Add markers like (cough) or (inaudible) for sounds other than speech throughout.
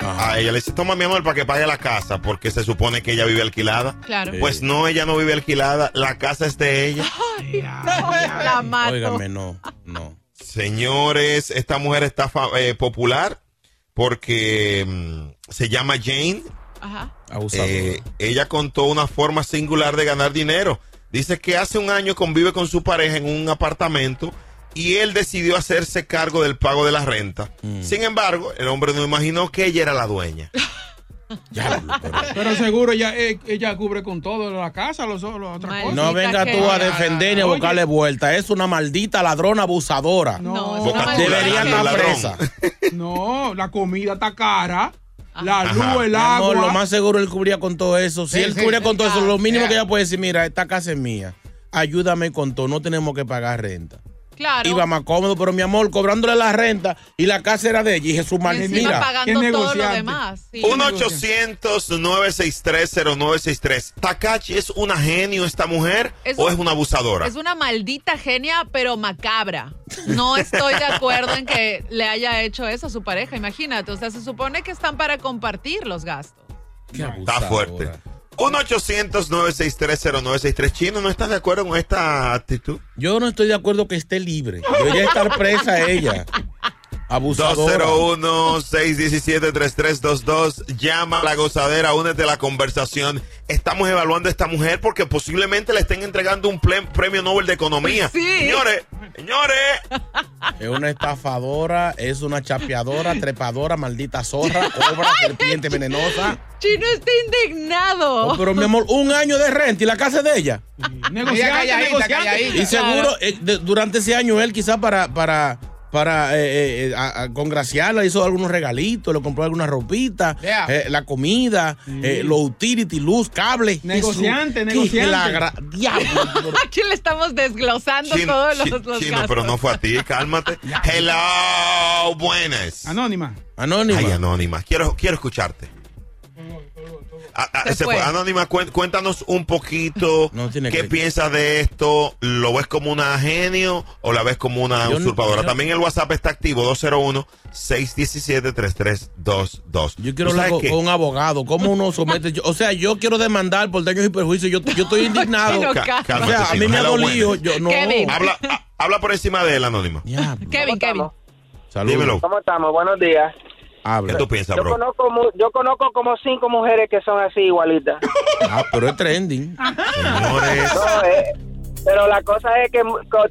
A ella le dice, toma mi amor para que pague la casa, porque se supone que ella vive alquilada. Claro. Pues no, ella no vive alquilada, la casa es de ella. La mato. Óigame, no, no. Señores, esta mujer está fa- eh, popular porque mm, se llama Jane. Ajá. Eh, ella contó una forma singular de ganar dinero. Dice que hace un año convive con su pareja en un apartamento y él decidió hacerse cargo del pago de la renta. Sin embargo, el hombre no imaginó que ella era la dueña. (laughs) Ya, pero- Pero seguro ella, eh, ella cubre con todo, la casa, los, los otras cosas. no venga tú a defender ni a buscarle vuelta. Es una maldita ladrona abusadora. No, No, Debería estar presa. (laughs) no, la comida está cara, la luz, Ajá. el agua. amor, lo más seguro él cubría con todo eso. Si Sí, él sí, cubría sí, con todo eso, lo mínimo que ella puede decir, mira, esta casa es mía. Ayúdame con todo, no tenemos que pagar renta. Claro. Iba más cómodo, pero mi amor, cobrándole la renta y la casa era de ella. Y Jesús encima mira. pagando qué todo lo negociante. demás. sí. 1-800-963-0963. ¿Takachi es una genio esta mujer Es o un- es una abusadora? Es una maldita genia, pero macabra. No estoy de acuerdo en que le haya hecho eso a su pareja, imagínate. O sea, se supone que están para compartir los gastos. Qué Está fuerte. 1-800-963-0963. Chino, ¿no estás de acuerdo con esta actitud? Yo no estoy de acuerdo que esté libre. Debería estar presa ella. (laughs) Abusadora. 201-617-3322. Llama a la gozadera, únete a la conversación. Estamos evaluando a esta mujer porque posiblemente le estén entregando un premio Nobel de Economía. Sí. Señores, señores. Es una estafadora, es una chapeadora, trepadora, maldita zorra, (laughs) cobra, serpiente venenosa. Chino está indignado. Oh, pero mi amor, un año de renta y la casa es de ella. Negociante, negociante. Y seguro, eh, de- durante ese año él quizás para, para, para eh, eh, eh, a- a congraciarla hizo algunos regalitos, le compró alguna ropita, Yeah. eh, la comida, eh, los utility, luz, cable. Negociante, Jesús, negociante. la Diablo. (laughs) Aquí le estamos desglosando Chino, todos los, los Chino, gastos. pero no fue a ti, cálmate. (laughs) Hello, buenas. Anónima. Anónima. Ay, Anónima, quiero, quiero escucharte. Ah, ah, Se fue. Anónima, cuéntanos un poquito (laughs) No qué que- piensas de esto. ¿Lo ves como una genio o la ves como una Yo no- usurpadora? yo- También el WhatsApp está activo, 201-617-3322. Yo quiero ¿Tú hablar con, un abogado. ¿Cómo uno somete? yo- o sea, yo quiero demandar por daños y perjuicios. Yo, yo estoy (laughs) indignado. O sea, a mí me ha dolido. Yo, no. Kevin. Habla, ah, habla por encima de él, Anónima. Kevin, Kevin. Saludos. Dímelo. ¿Cómo estamos? Buenos días. ¿Qué Habla. tú piensas, Yo bro? conozco, mu- yo conozco como cinco mujeres que son así igualitas. (laughs) Ah, pero es trending. Señores, No, eh, pero la cosa es que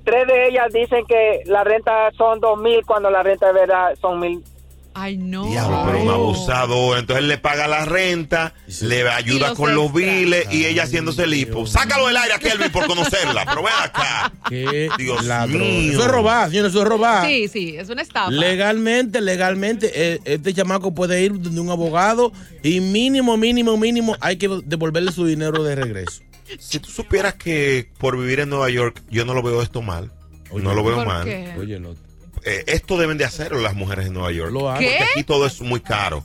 tres de ellas dicen que la renta son dos mil cuando la renta de verdad son mil. Ay, no. diablo, pero un abusador. Entonces él le paga la renta, le ayuda los con los biles y ella haciéndose lipo. Sácalo del aire a Kelvin por conocerla, pero ven acá. (laughs) Qué Dios ladrón. mío. Eso es robar, señor, eso es robar. Sí, sí, es una estafa. Legalmente, legalmente, eh, este chamaco puede ir donde un abogado y mínimo, mínimo, mínimo, hay que devolverle su dinero de regreso. (laughs) Si tú supieras que por vivir en Nueva York yo no lo veo esto mal, no lo veo ¿Por mal. qué? Oye, lo, Eh, esto deben de hacerlo las mujeres en Nueva York. lo hago. Porque aquí todo es muy caro.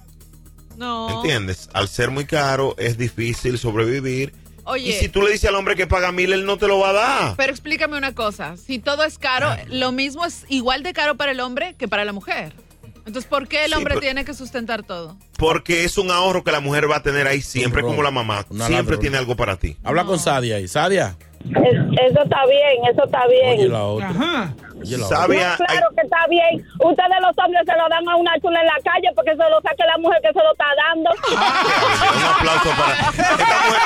No. ¿Entiendes? Al ser muy caro es difícil sobrevivir. Oye. Y si tú le dices al hombre que paga mil, él no te lo va a dar. Pero explícame una cosa, si todo es caro, lo mismo es igual de caro para el hombre que para la mujer. Entonces, ¿por qué el Sí, hombre pero- tiene que sustentar todo? Porque es un ahorro que la mujer va a tener ahí siempre, como la mamá. una Siempre ladrona. tiene algo para ti. Habla con Sadia ahí. Sadia. Eso está bien, eso está bien. Oye la otra. Ajá. Oye la otra. Sabia, No, claro que está bien. Ustedes los hombres se lo dan a una chula en la calle porque se lo saque la mujer que se lo está dando. (laughs) un aplauso para esta mujer.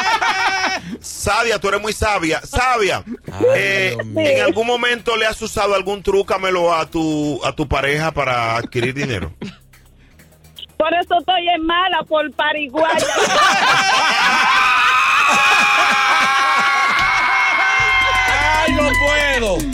Sadia, tú eres muy sabia. Sabia, Ay, eh. ¿en algún momento le has usado algún trúcamelo a tu, a tu pareja para adquirir dinero? Por eso estoy en mala, por pariguaya. (laughs) puedo!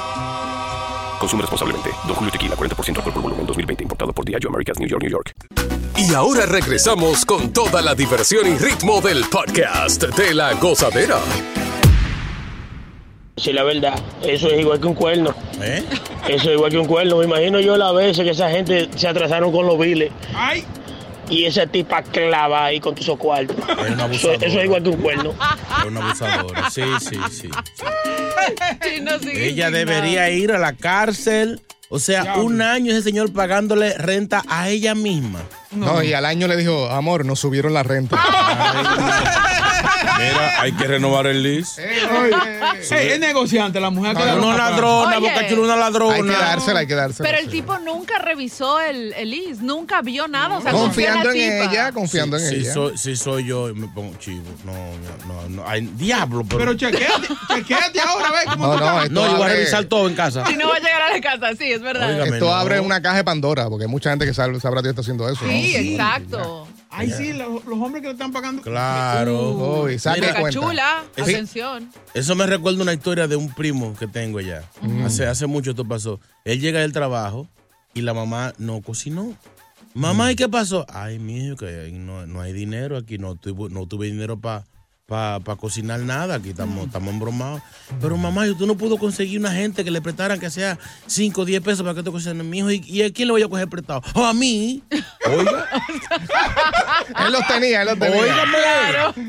Consume responsablemente. Don Julio Tequila, 40% alcohol por volumen, 2020. Importado por Diageo Americas, New York, New York. Y ahora regresamos con toda la diversión y ritmo del podcast de la gozadera. Sí, la verdad, eso es igual que un cuerno. ¿Eh? Eso es igual que un cuerno. Me imagino yo las veces que esa gente se atrasaron con los biles Ay, y esa tipa clava ahí con tus cuartos. Eso, eso es igual que un cuerno. Es una abusadora. Sí, sí, sí. Ella indignado. debería ir a la cárcel. O sea, un año ese señor pagándole renta a ella misma. No, y al año le dijo, amor, nos subieron la renta. Mira, hay que renovar el lease. Ey, es negociante la mujer que No, ladrona, Oye. Boca Chula, una ladrona. Hay que dársela, hay que dársela. Pero el sí. tipo nunca revisó el, el IS, nunca vio nada. O sea, Confiando en tipa. ella, confiando en si, ella. soy, si soy yo, me pongo chivo. No, no, no. Hay diablo, pero. Pero chequéate, chequéate ahora, ve cómo No, tú no, no, yo voy a revisar todo en casa. Si no va a llegar a la casa, sí, es verdad. Oiga, Esto no. abre una caja de Pandora, porque hay mucha gente que sabe, sabrá Dios está haciendo eso. ¿no? Sí, exacto. Ay, sí, los, los hombres que le están pagando. Claro. Uy, Mira, cuenta. Cachula, Sí. atención. Eso me recuerda una historia de un primo que tengo allá. Hace, hace mucho esto pasó. Él llega del trabajo y la mamá no cocinó. Mamá, ¿y qué pasó? Ay, mijo, que no, no hay dinero aquí, no tuve, no tuve dinero para pa, cocinar nada, aquí estamos, estamos embromados. Pero mamá, ¿y tú no pudo conseguir una gente que le prestaran que sea 5 o 10 pesos para que te cocinen, mi hijo? ¿Y, ¿Y a quién le voy a coger prestado? ¿O a mí? Oiga, (laughs) Él los tenía, él los tenía. óigame.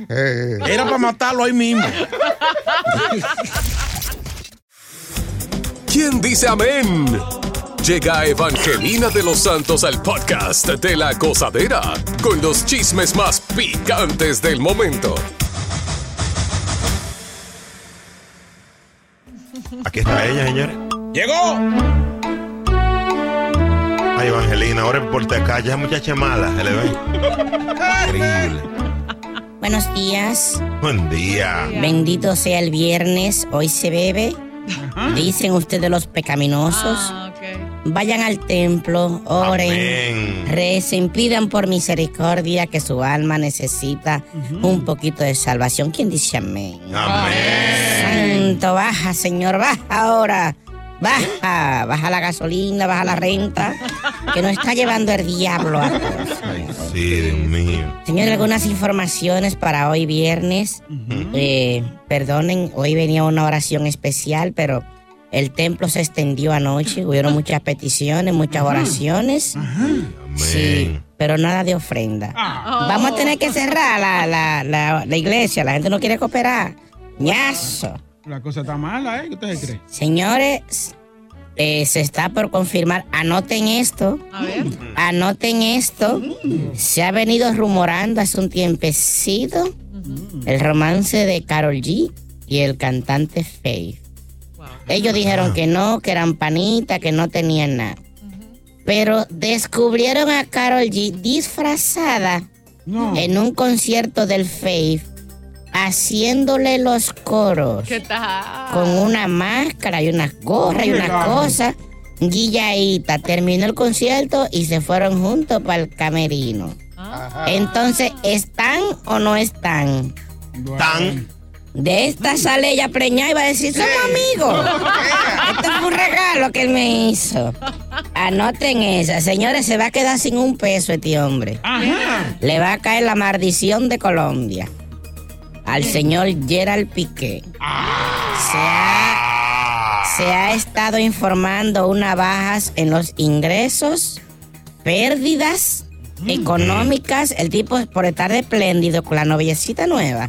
Eh, eh. Era para matarlo ahí mismo. (laughs) ¿Quién dice amén? Llega Evangelina de los Santos al podcast de la gozadera con los chismes más picantes del momento. Aquí está ella, señores. ¡Llegó! Ay, Evangelina, ahora por acá, ya es muchacha mala, se le ve. Increíble. Buenos días. Buen día. Bendito sea el viernes. Hoy se bebe. Dicen ustedes los pecaminosos. Ah. Vayan al templo, oren, Amén. recen, pidan por misericordia que su alma necesita un poquito de salvación. ¿Quién dice amén? Amén. Santo, baja, Señor, baja ahora. Baja, baja la gasolina, baja la renta, que nos está llevando el diablo a todos. Sí, Dios mío. Señor, algunas informaciones para hoy viernes. Eh, perdonen, hoy venía una oración especial, pero el templo se extendió anoche. Hubieron muchas peticiones, muchas oraciones. Sí, Amén. pero nada de ofrenda. Ah, Vamos a tener que cerrar la, la- la- la iglesia. La gente no quiere cooperar. Ñazo. la cosa está mala, ¿eh? ¿Qué ustedes creen? Señores, eh, se está por confirmar. Anoten esto. A ver. Anoten esto. Se ha venido rumorando hace un tiempecito el romance de Carol G y el cantante Faith. Ellos dijeron que no, que eran panitas, que no tenían nada. Pero descubrieron a Carol G disfrazada en un concierto del Faith, haciéndole los coros ¿Qué tal? con una máscara y unas gorras y Qué una raro. cosa. Guillaíta terminó el concierto y se fueron juntos para el camerino. Entonces, ¿están o no están? Están. De esta sale ella preñada y va a decir, somos amigos. (laughs) Esto fue un regalo que él me hizo. Anoten esa. Señores, se va a quedar sin un peso este hombre. Le va a caer la maldición de Colombia. Al señor Gerald Piqué. Se ha, se ha estado informando unas bajas en los ingresos, pérdidas económicas. El tipo, por estar espléndido con la noviecita nueva.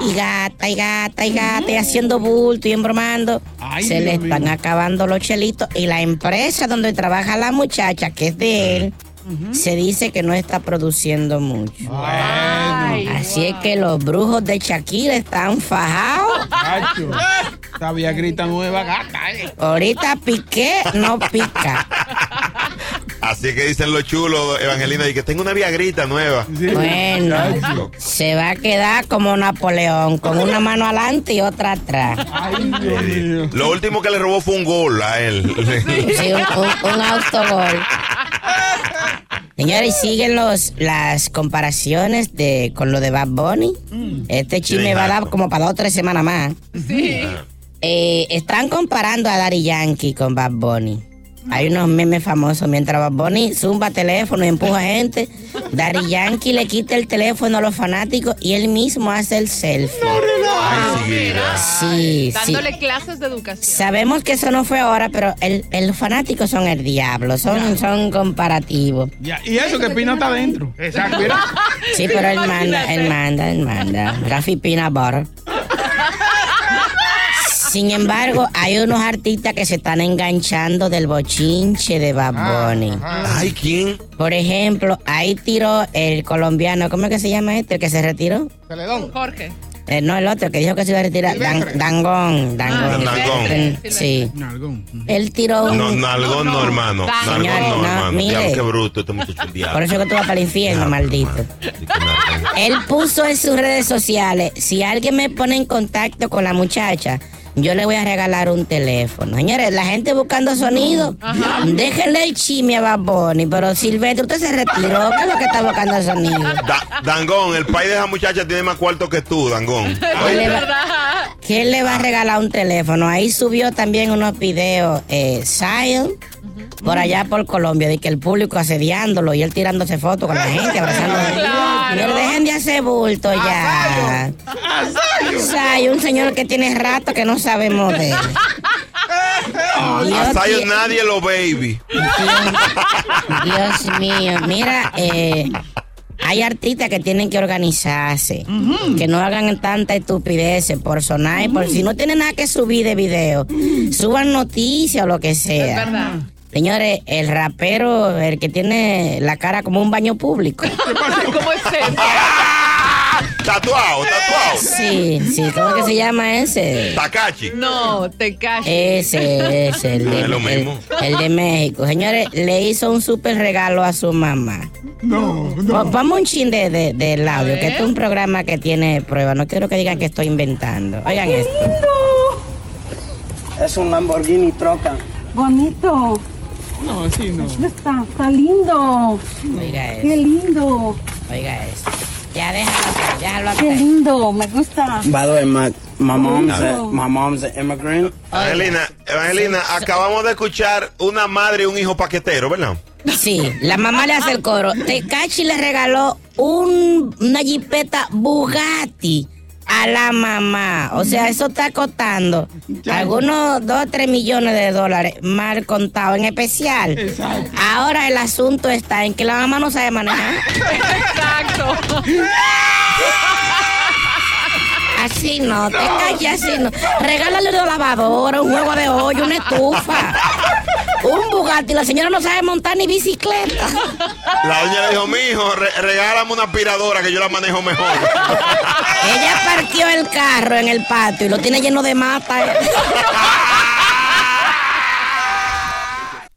Y gata, y gata, y gata, y haciendo bulto y embromando. se le están mío. acabando los chelitos. Y la empresa donde trabaja la muchacha, que es de él, se dice que no está produciendo mucho. Así es que los brujos de Shakira están fajados. Esta viagrita nueva gata, eh. Ahorita piqué, no pica. Así que dicen los chulos, Evangelina, y que tengo una viagrita nueva. Bueno, se va a quedar como Napoleón, con una mano adelante y otra atrás. Lo último que le robó fue un gol a él. Sí, un, un- un autogol. Señores, siguen los, las comparaciones de, con lo de Bad Bunny. Este chisme va a dar como para dos o tres semanas más. Sí. Eh, están comparando a Daddy Yankee con Bad Bunny. Hay unos memes famosos. Mientras Bad Bunny zumba teléfono y empuja gente, Daddy Yankee le quita el teléfono a los fanáticos y él mismo hace el selfie. Sí, sí. Dándole clases de educación. Sabemos que eso no fue ahora, pero el, el- los fanáticos son el diablo, son, son comparativos. Ya, y eso que Pina está adentro. Exacto, mira. Sí, pero él manda, él manda, él manda. Rafi Peanut Butter. Sin embargo, hay unos artistas que se están enganchando del bochinche de Bad Bunny. Ay, ¿quién? Por ejemplo, ahí tiró el colombiano, ¿cómo es que se llama este? El que se retiró. Jorge. Eh, no, el otro que dijo que se iba a retirar. Dan- Dangón, Dangón. Ah, Dangón. Sí. Él tiró un... No, nalgón no, hermano. Nalgón no, no, hermano. mire. Diablo, qué bruto este muchacho. el diablo. Por eso que tú vas para el infierno, maldito. Él puso en sus redes sociales, si alguien me pone en contacto con la muchacha, yo le voy a regalar un teléfono. Señores, la gente buscando sonido, déjenle el chisme a Bad Bunny, pero Silvestre, usted se retiró, ¿qué es lo que está buscando sonido? Da- Dangón, el país de esa muchacha tiene más cuarto que tú, Dangón. (laughs) ¿Quién le, va, quién le va a regalar un teléfono? Ahí subió también unos videos, eh, Zion, por allá por Colombia, de que el público asediándolo y él tirándose fotos con la (laughs) gente, abrazándolo. Pero dejen de hacer bulto ya. Zion, un señor que tiene rato que no sabemos (laughs) de él. A Dios, Zion nadie lo baby. Dios mío, mira, eh, hay artistas que tienen que organizarse, que no hagan tanta estupidez por sonar, y por si no tienen nada que subir de video, suban noticias o lo que sea. Es verdad. Señores, el rapero, el que tiene la cara como un baño público. (laughs) ¿Cómo es eso? (laughs) Tatuado, tatuado. Sí, sí, ¿cómo que se llama ese? Takachi. No, te calles. Ese, ese, el No de, es lo mismo. el de México. Señores, le hizo un súper regalo a su mamá. No, Va- Vamos un chin de, de- del audio, que este es un programa que tiene prueba. No quiero que digan que estoy inventando. Oigan esto. Es un Lamborghini troca. Bonito. No, así no. Está, está lindo. Oiga Qué eso. lindo. Oiga eso. Ya déjalo déjalo. Qué lindo. Me gusta. By the way, my, my mom's a, my mom's an immigrant. Evangelina, Evangelina, acabamos de escuchar una madre y un hijo paquetero, ¿verdad? Sí, la mamá le hace el coro. Tecachi le regaló un, una jipeta Bugatti a la mamá. O sea, eso está costando algunos 2 o 3 millones de dólares mal contado, en especial. Ahora el asunto está en que la mamá no sabe manejar. (laughs) Exacto. (laughs) Así no, te calles así no. Regálale una lavadora, un juego de hoyo, una estufa. Un Bugatti, la señora no sabe montar ni bicicleta. La doña le dijo, mijo, re- regálame una aspiradora que yo la manejo mejor. Ella partió el carro en el patio y lo tiene lleno de mata.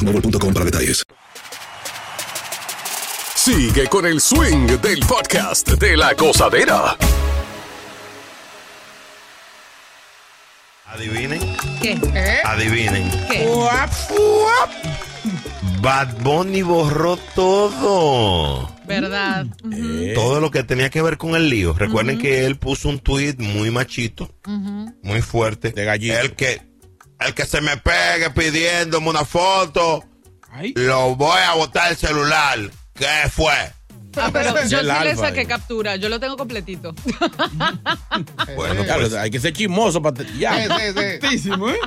boostmobile.com para detalles. Sigue con el swing del podcast de la gozadera. Adivinen. ¿Qué? Adivinen. ¿Qué? Bad Bunny borró todo. ¿Verdad? Todo lo que tenía que ver con el lío. Recuerden que él puso un tweet muy machito, muy fuerte. De gallito. El que, el que se me pegue pidiéndome una foto, lo voy a botar el celular. ¿Qué fue? Ah, pero Es yo sí le saqué captura. Yo lo tengo completito. (laughs) Bueno, Claro, pues, hay que ser chismoso para. Ya. Altísimo, ¿eh?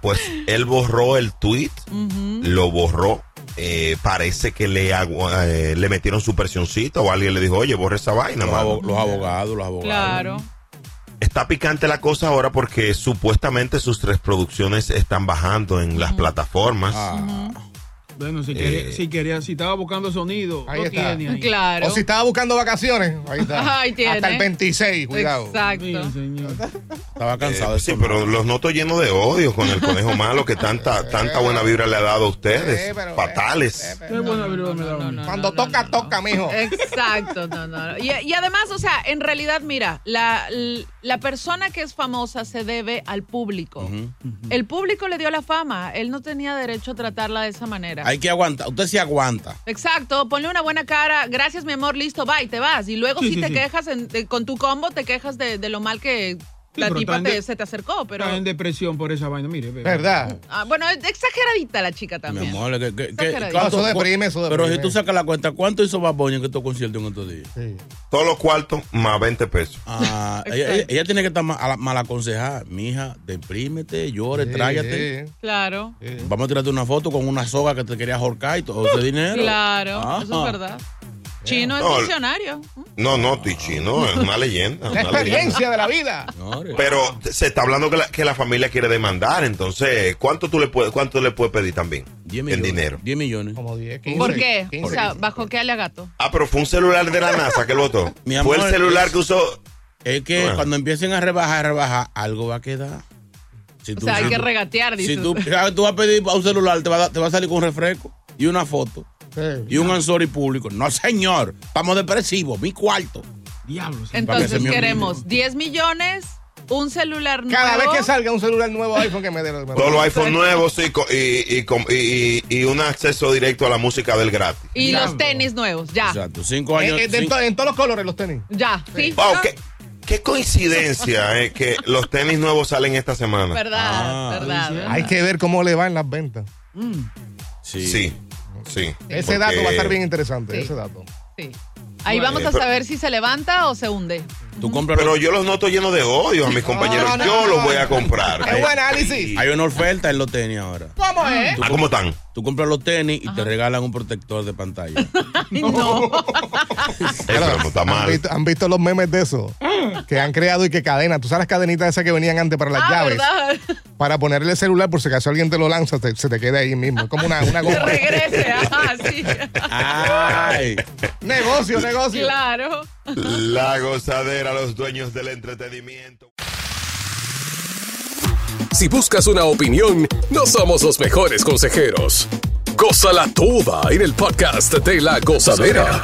pues él borró el tweet, lo borró. Eh, parece que le, agu- eh, le metieron su presioncita o alguien le dijo, oye, borra esa vaina. Los, mano". abo- los abogados, los abogados. Claro. Está picante la cosa ahora porque supuestamente sus reproducciones están bajando en las plataformas. Ah. Bueno, si quería, Eh. si quería, si estaba buscando sonido, Ahí lo está. tiene ahí. Claro. O si estaba buscando vacaciones, ahí está. (laughs) Ahí tiene. Hasta el 26, cuidado. Exacto. Estaba cansado. Eh, sí, pero los noto llenos de odio con el conejo malo que tanta, (laughs) tanta buena vibra le ha dado a ustedes. Fatales. Qué buena vibra me da a mí. Cuando toca, toca, mijo. Exacto, no, no. Y, y además, o sea, en realidad, mira, la, la persona que es famosa se debe al público. El público le dio la fama. Él no tenía derecho a tratarla de esa manera. Hay que aguantar. Usted se aguanta. Exacto, ponle una buena cara, gracias mi amor, listo, bye, te vas. Y luego Sí, si sí, te sí. (laughs) quejas en- de- con tu combo, te quejas de, de lo mal que la pero tipa te- de- se te acercó, pero... Está en depresión por esa vaina, mire. ve. ¿Verdad? Ah, bueno, es exageradita la chica Mi también. amor, que, que- que- Exageradito. ¿cuánto- Eso deprime, eso Pero si deprime. tú sacas la cuenta, ¿cuánto hizo Bad Bunny en estos conciertos en estos días? Todos los cuartos más 20 pesos. Ah, ella, ella- ella tiene que estar mal, mal aconsejada. Mija, deprímete, llore, Sí, tráyate. sí. Claro, Vamos a tirarte una foto con una soga que te quería ahorcar y todo ese dinero. claro, Ajá. eso es verdad. Chino es No, diccionario. No, no, Tichi, no, es una (laughs) leyenda. La una leyenda. experiencia de la vida. Pero se está hablando que la, que la familia quiere demandar, entonces, ¿cuánto tú le puedes, cuánto le puedes pedir también? En dinero. 10 millones. Como 10, ¿Por qué? O sea, ¿bajo qué alegato? Ah, pero fue un celular de la NASA que él votó. (laughs) Mi fue amor, el celular es- que usó. Es que Bueno. cuando empiecen a rebajar, a rebajar, algo va a quedar. Si O sea, hay si que tú- regatear, Si tú, ah, tú vas a pedir a un celular, te va, a, dar- te va a salir con un refresco y una foto y un ansori público. No, señor, estamos depresivos, mi cuarto. Diablos. Entonces queremos 10 millones, un celular nuevo. Cada vez que salga un celular nuevo iPhone que me dé. dé- Todos los iPhone nuevos sí, y, y, y- y un acceso directo a la música del gratis. Y los tenis nuevos, ya. Exacto, cinco Eh, años. eh, de cinco- to- en todos los colores los tenis. Ya, sí. Wow, qué, qué coincidencia eh, que los tenis nuevos salen esta semana. Verdad, Ah, verdad. Hay que ver cómo le va en las ventas. sí. Sí, sí. Ese Porque- dato va a estar bien interesante, Sí. ese dato. Sí. Ahí vamos a saber si se levanta o se hunde. Tú compras Pero yo los noto llenos de odio a mis compañeros. no, yo no. los voy a comprar. Es buen análisis. Hay una oferta en los tenis ahora. ¿Cómo es? Ah, ¿cómo están? Tú compras los tenis y te regalan un protector de pantalla. (laughs) Ay, no. Pero está ¿Han mal. visto, han visto los memes de eso? Que han creado y que cadena. Tú sabes las cadenitas esas que venían antes para las Ah, llaves. ¿verdad? Para ponerle el celular por si acaso alguien te lo lanza, te- se te quede ahí mismo. Es como una, una (laughs) Que goma. regrese, ajá, sí. Ay. negocio, negocio. Claro. La gozadera, los dueños del entretenimiento. Si buscas una opinión, no somos los mejores consejeros. Gózala toda en el podcast de La Gozadera.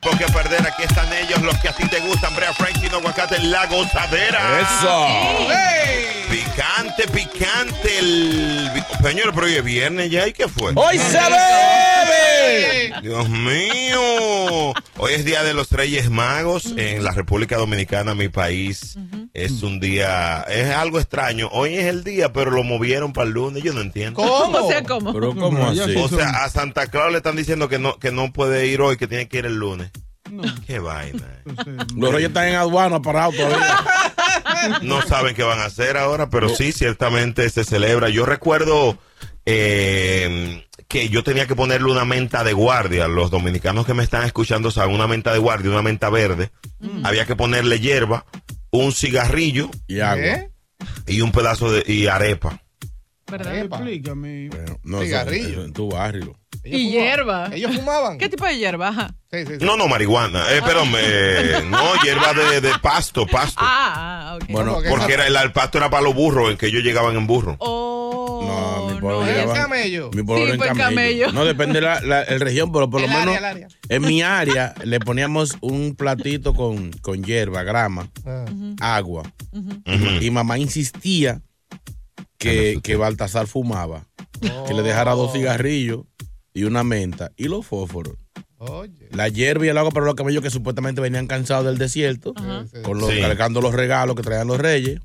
Porque perder, aquí están ellos, los que a ti te gustan, Brea Franklin, Aguacate, La Gozadera. Eso. Picante, picante. El... Señor, pero hoy es viernes ya, ¿y qué fue? ¡Hoy se bebe! Dios mío. Hoy es Día de los Reyes Magos en la República Dominicana, mi país. Es un día, es algo extraño. Hoy es el día, pero lo movieron para el lunes. Yo no entiendo. O sea, ¿cómo? Pero ¿cómo así? O sea, a Santa Claus le están diciendo que no, que no puede ir hoy, que tiene que ir el lunes. Qué vaina. Los reyes están en aduana parados todavía. (laughs) (laughs) No saben qué van a hacer ahora, pero sí, ciertamente se celebra. Yo recuerdo eh, que yo tenía que ponerle una menta de guardia. Los dominicanos que me están escuchando saben, una menta de guardia, una menta verde. Había que ponerle hierba, un cigarrillo y agua. y un pedazo de y arepa. ¿Verdad? Explícame. No, eso- Cigarrillo. eso en tu barrio. Y hierba. Ellos fumaban. ¿Qué tipo de hierba? Ajá. Sí, sí, sí. No, no, marihuana. Eh, perdón, eh, no, hierba de, de pasto, pasto. Ah, ok. Bueno, Porque era, el, el pasto era para los burros, en que ellos llegaban en burro. Oh, no, mi pueblo no, llegaban- el camello. Mi pueblo Sí, era en camello. camello. No depende de la, la- el región, pero por lo El menos área, el área. en mi área le poníamos un platito con, con hierba, grama, Ah. agua. Y mamá insistía que, que Baltasar fumaba. Que le dejara dos cigarrillos y una menta y los fósforos. Oye. La hierba y el agua para los camellos que supuestamente venían cansados del desierto, con los, Sí. cargando los regalos que traían los reyes.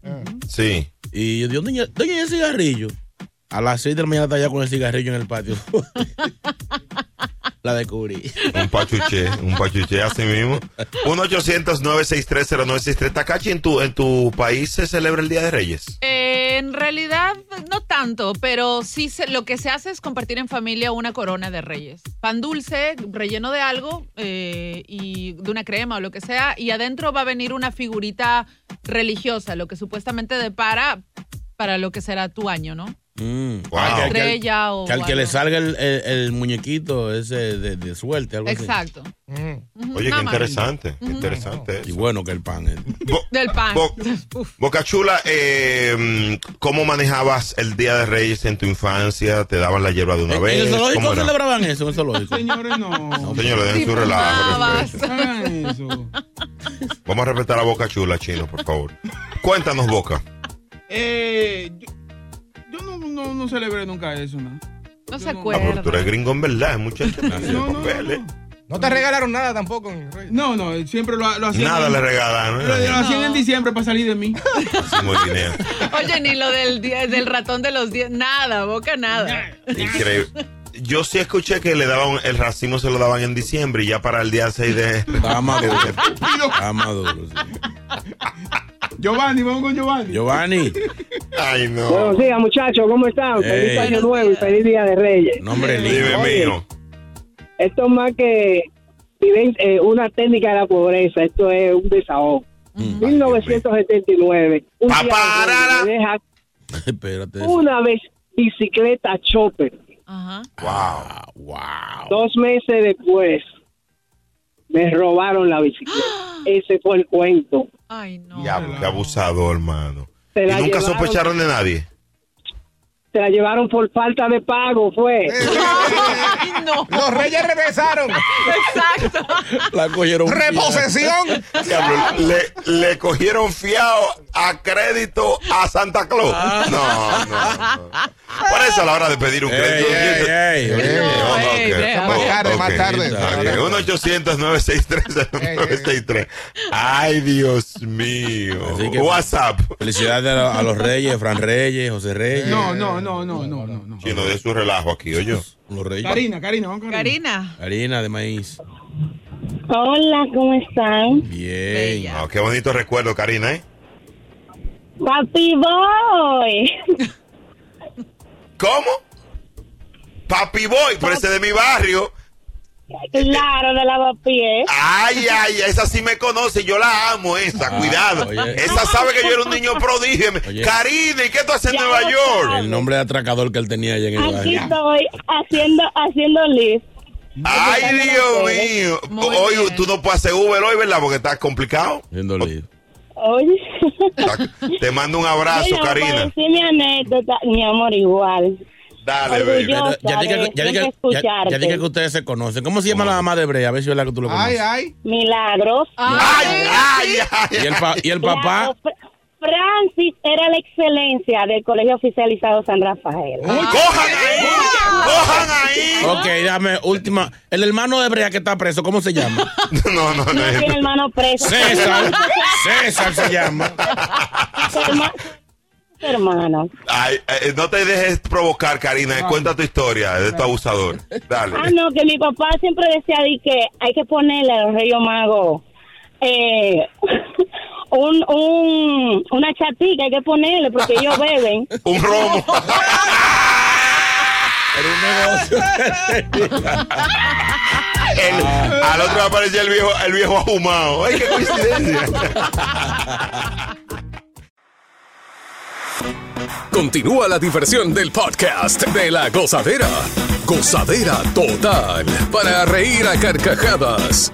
Sí. Y yo, doña, doña, ¿y el cigarrillo? A las 6 de la mañana está allá con el cigarrillo en el patio. (laughs) la descubrí. Un pachuché, un pachuché así mismo. 1-800-963-0963. Takachi, ¿en tu, ¿en tu país se celebra el Día de Reyes? Eh, en realidad, no tanto, pero sí se- lo que se hace es compartir en familia una corona de reyes. Pan dulce, relleno de algo eh, y de una crema o lo que sea, y adentro va a venir una figurita religiosa, lo que supuestamente depara para lo que será tu año, ¿no? Mm. Wow. Que al- Estrella o Que al que le salga el, el- el muñequito ese de, de suerte, algo así. Exacto. Mm. Oye, qué Nada interesante. Qué interesante Y eso. bueno que el pan. eh. Bo- Del pan. Bo-. (laughs) Boca Chula, eh, ¿cómo manejabas el Día de Reyes en tu infancia? ¿Te daban la hierba de una ¿En vez? el ¿Cómo zoológico era? celebraban eso? ¿En el zoológico? Señores, no. Señores, dejen su relajo. Vamos a respetar a Boca Chula, chino, por favor. Cuéntanos, Boca. Eh, yo no, celebré nunca eso, ¿no? No se Ah, pero tú eres acuerda. gringo en verdad, muchacho. Nació No, no. No te regalaron nada tampoco. No, no, siempre lo, lo hacían. Nada en- le regalaron. Lo, lo hacían en diciembre para salir de mí. Oye, ni lo del, día- del ratón de los diez, nada, boca nada. Increíble. Yo sí escuché que le daban, el racimo se lo daban en diciembre y ya para el día 6 de... Estaba maduro. (laughs) Estaba maduro. sí. (laughs) Giovanni, vamos con Giovanni. Giovanni, Ay, no. Buenos días, muchachos, ¿cómo están? Ey. Feliz Año Nuevo y feliz Día de Reyes. nombre. Oye. mío. Esto es más que eh, una técnica de la pobreza, esto es un desahogo. Mm. 1979, un día deja (laughs) Espérate. una vez bicicleta chopper. Ajá. Wow. Ah, wow. Dos meses después me robaron la bicicleta. (gasps) Ese fue el cuento. Ay, no. Qué abusador, hermano. Se ¿Y nunca llevaron- sospecharon de nadie? Se la llevaron por falta de pago, fue. (laughs) Ay, no. Los Reyes regresaron. Exacto. La cogieron. Reposesión. Le, le cogieron fiado a crédito a Santa Claus. No, no, no. Por eso a la hora de pedir un crédito. ey, ey. Ey, ok. ey, vea. Más tarde, más tarde. está bien. 1-800-963-963. Ay, Dios mío. WhatsApp. Felicidades a, a los reyes, Fran Reyes, José Reyes. No, no, no, no, no, no. no. Chino, de su relajo aquí, oye. Los reyes. Karina, Karina, vamos con Karina. Harina de maíz. Hola, ¿cómo están? Bien. Ah, qué bonito recuerdo, Karina, ¿eh? Papi Boy. ¿Cómo? Papi Boy, pero ese de mi barrio. Claro, de lavapiés. Ay, ay, esa sí me conoce, yo la amo, esa, Ah, cuidado. oye. Esa sabe que yo era un niño prodigio. Karina, ¿y qué tú haces en Nueva York? sabes. El nombre de atracador que él tenía allá en el Aquí barrio. estoy haciendo, haciendo lift. Ay, Dios mío. Hoy tú no puedes hacer Uber hoy, ¿verdad? Porque está complicado. Oye. Te mando un abrazo, Bueno, Karina. pues, sí, mi anécdota, mi amor, igual. Dale, Orgullosa Ya dije que, ya de dije- ya- escucharte. ya dije que ustedes se conocen. ¿Cómo se llama la mamá de Brea? A ver si es verdad que tú lo conoces. ay. Milagros. ¿Y el, pa- y el papá? Claro, Francis era la excelencia del Colegio Oficializado San Rafael. ¡Cojan ahí! ¡Cojan ahí! Ok, dame última. El hermano de Brea que está preso, ¿cómo se llama? (laughs) No, no, No tiene hermano preso. César. (laughs) César se llama. Hermano. Ay, eh, no te dejes provocar, Karina. Cuenta tu historia de tu abusador. Ah, Dale. no, que mi papá siempre decía di que hay que ponerle a los Reyes Magos eh, (laughs) un, un, una chatica, hay que ponerle porque ellos (laughs) beben. un romo. (laughs) El- al otro aparecía el viejo, el viejo ahumado. ¡Ay, qué coincidencia! Continúa la diversión del podcast de la gozadera. Gozadera total. Para reír a carcajadas.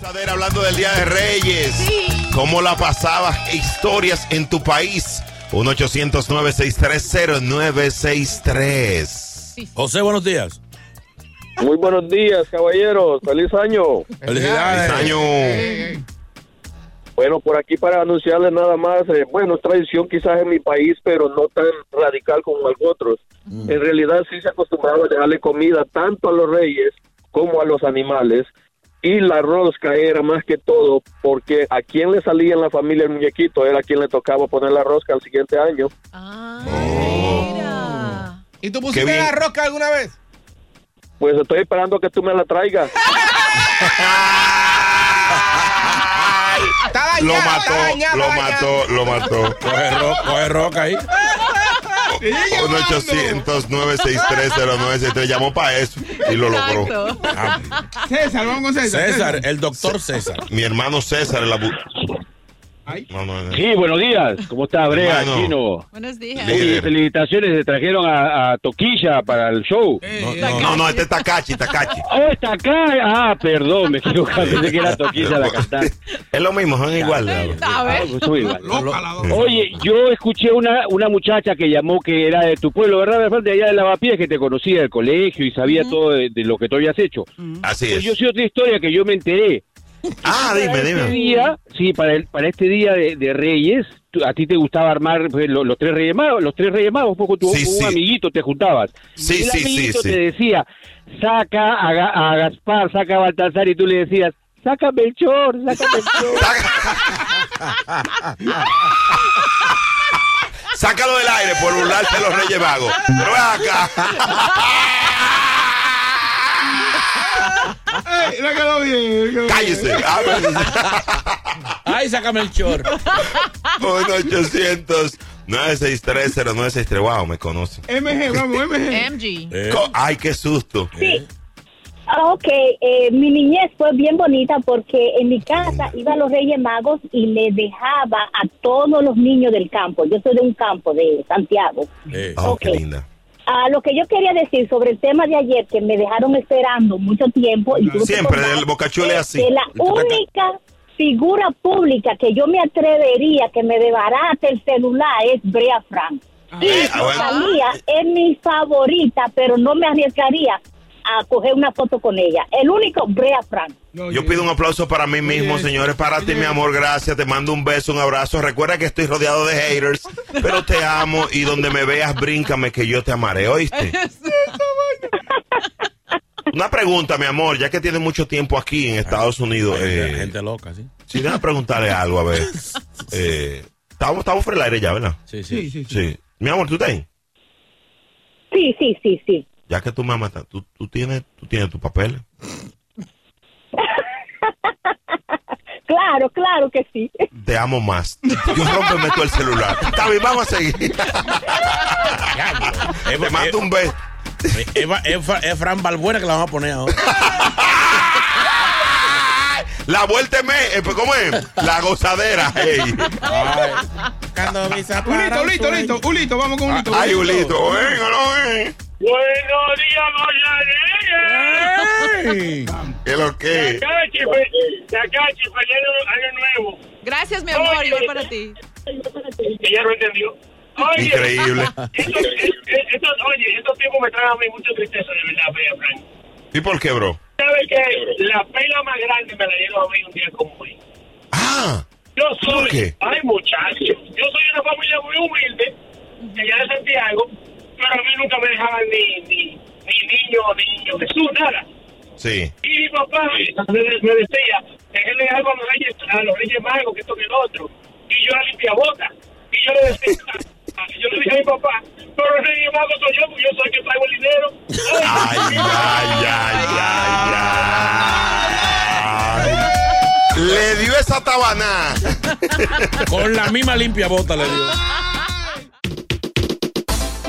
Gozadera, hablando del Día de Reyes. ¿Cómo la pasabas? Historias en tu país. 1-800-963-0963. José, buenos días. Muy buenos días, caballeros. Feliz año. Felicidades. año. Bueno, por aquí para anunciarles nada más, eh, bueno, es tradición quizás en mi país, pero no tan radical como en otros. En realidad sí se acostumbraba a dejarle comida tanto a los reyes como a los animales. Y la rosca era más que todo porque a quien le salía en la familia el muñequito era a quien le tocaba poner la rosca al siguiente año. ¿Y tú pusiste la rosca alguna vez? Pues estoy esperando que tú me la traigas. Está Lo mató, está dañada, lo mató, lo mató. Coge, ro- coge roca ahí. 1-800-963-0963. Llamó para eso y lo logró. César, vamos con César. César, el doctor César. Mi hermano César, el abu... No, no, no. Sí, buenos días. ¿Cómo está, Brea. Chino? Buenos días. Oye, felicitaciones, se trajeron a, a Toquilla para el show. No, no, no, este es Takachi, Takachi. Oh, está acá. Ah, perdón, me equivoqué. Pensé que era Toquilla la cantante. Es lo mismo, son igual. Ah, pues igual. Oye, yo escuché una, una muchacha que llamó que era de tu pueblo, ¿verdad? De allá de Lavapiés, que te conocía del colegio y sabía todo de, de lo que tú habías hecho. Así Pues es. yo sé otra historia que yo me enteré. Ah, dime, Este dime. día, sí, para, el, para este día de, de Reyes, tú- a ti te gustaba armar pues, lo- los tres Reyes Magos, los tres Reyes Magos, Sí, con sí. un amiguito te juntabas. Sí, el sí, amiguito sí. te decía, saca a, Ga- a Gaspar, saca a Baltasar, y tú le decías, saca a Melchor, saca a Melchor. (laughs) Sácalo del aire por burlarte de los Reyes Magos. Pero acá. (laughs) Le quedó bien. Cállese. (laughs) bien. Ay, sácame el chor. 1-800-963-0963. Wow, me conocen. MG, vamos, MG. MG. Co- Ay, qué susto. Sí. Ah, Ok, eh, mi niñez fue bien bonita porque en mi casa iban los Reyes Magos y le dejaba a todos los niños del campo. Yo soy de un campo de Santiago. Oh, Ok. qué linda. A lo que yo quería decir sobre el tema de ayer, que me dejaron esperando mucho tiempo. Y Siempre, el bocachule es así. Que la única figura pública que yo me atrevería que me debarate el celular es Brea Frank. Y ah, bueno. Rosalía es mi favorita, pero no me arriesgaría a coger una foto con ella. El único, Brea Frank. Yo pido un aplauso para mí mismo, señores. Para ti, mi amor, gracias. Te mando un beso, un abrazo. Recuerda que estoy rodeado de haters, pero te amo y donde me veas, bríncame que yo te amaré, ¿oíste? (laughs) Una pregunta, mi amor, ya que tienes mucho tiempo aquí en Estados Unidos. eh, Gente loca, sí. Sí, déjame preguntarle algo, a ver. (laughs) Eh, estamos, estamos fuera del aire ya, ¿verdad? Sí, sí. Sí, Sí. Mi amor, ¿tú estás ahí? Sí, sí, sí, sí. Ya que tú me matas, ¿tú, tú tienes, tú tienes tus papeles. (laughs) Claro, claro que sí. Te amo más. Yo rómpeme tú el celular. Está bien, vamos a seguir. Te mando un beso. Es, Fran Balbuena que la vamos a poner ahora. La vuelta es me, eh, pues, ¿cómo es? La gozadera. ey. Ay. Sacando visa Ulito, Ulito, Ulito, Ulito, vamos con Ulito. Ay, Ulito, venga, no, ven. Buenos días, Goyaneya. ¿Qué lo que? Tacachi, fe- Tacachi, feliz año nuevo. Gracias, mi amor, igual para ti. Que ya lo entendió. Oye, Increíble. (laughs) Estos, estos- estos- oye, estos tiempos me traen a mí mucha tristeza, de verdad, vea, Frank. ¿Y por qué, bro? ¿Sabes que La pela más grande me la dieron a mí un día como hoy. Ah. Yo soy. ¿Por qué? Ay, muchacho. Yo soy de una familia muy humilde, de allá de Santiago, pero a mí nunca me dejaban ni, ni, ni niño, ni niño Jesús, nada. Sí. Y mi papá me, me decía, déjenle algo a los reyes, a los reyes magos, que esto que el otro. Y yo la limpia bota. Y yo le decía, (laughs) yo le dije a mi papá, pero el rey mago soy yo, porque yo soy el que traigo el dinero. Ay, ay, ay, ay, ay. Le dio esa tabana. Con la misma limpia bota le dio.